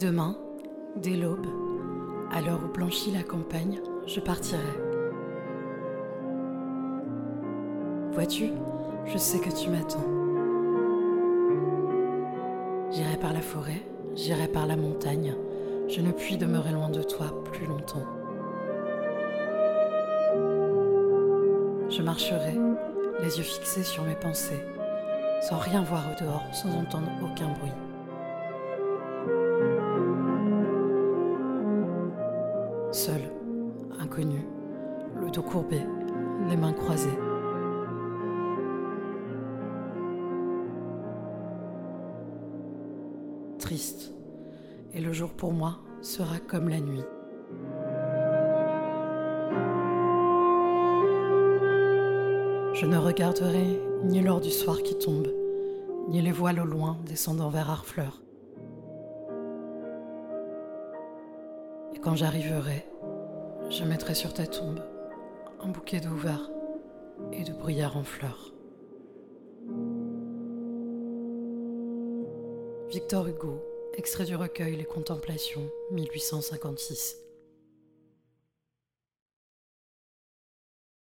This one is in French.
Demain, dès l'aube, à l'heure où blanchit la campagne, je partirai. Vois-tu, je sais que tu m'attends. J'irai par la forêt, j'irai par la montagne, je ne puis demeurer loin de toi plus longtemps. Je marcherai, les yeux fixés sur mes pensées, sans rien voir au dehors, sans entendre aucun bruit. Seul, inconnu, le dos courbé, les mains croisées. Triste, et le jour pour moi sera comme la nuit. Je ne regarderai ni l'or du soir qui tombe, ni les voiles au loin descendant vers Harfleur. Et quand j'arriverai, je mettrai sur ta tombe un bouquet vert et de bruyères en fleurs. Victor Hugo, extrait du recueil Les Contemplations, 1856.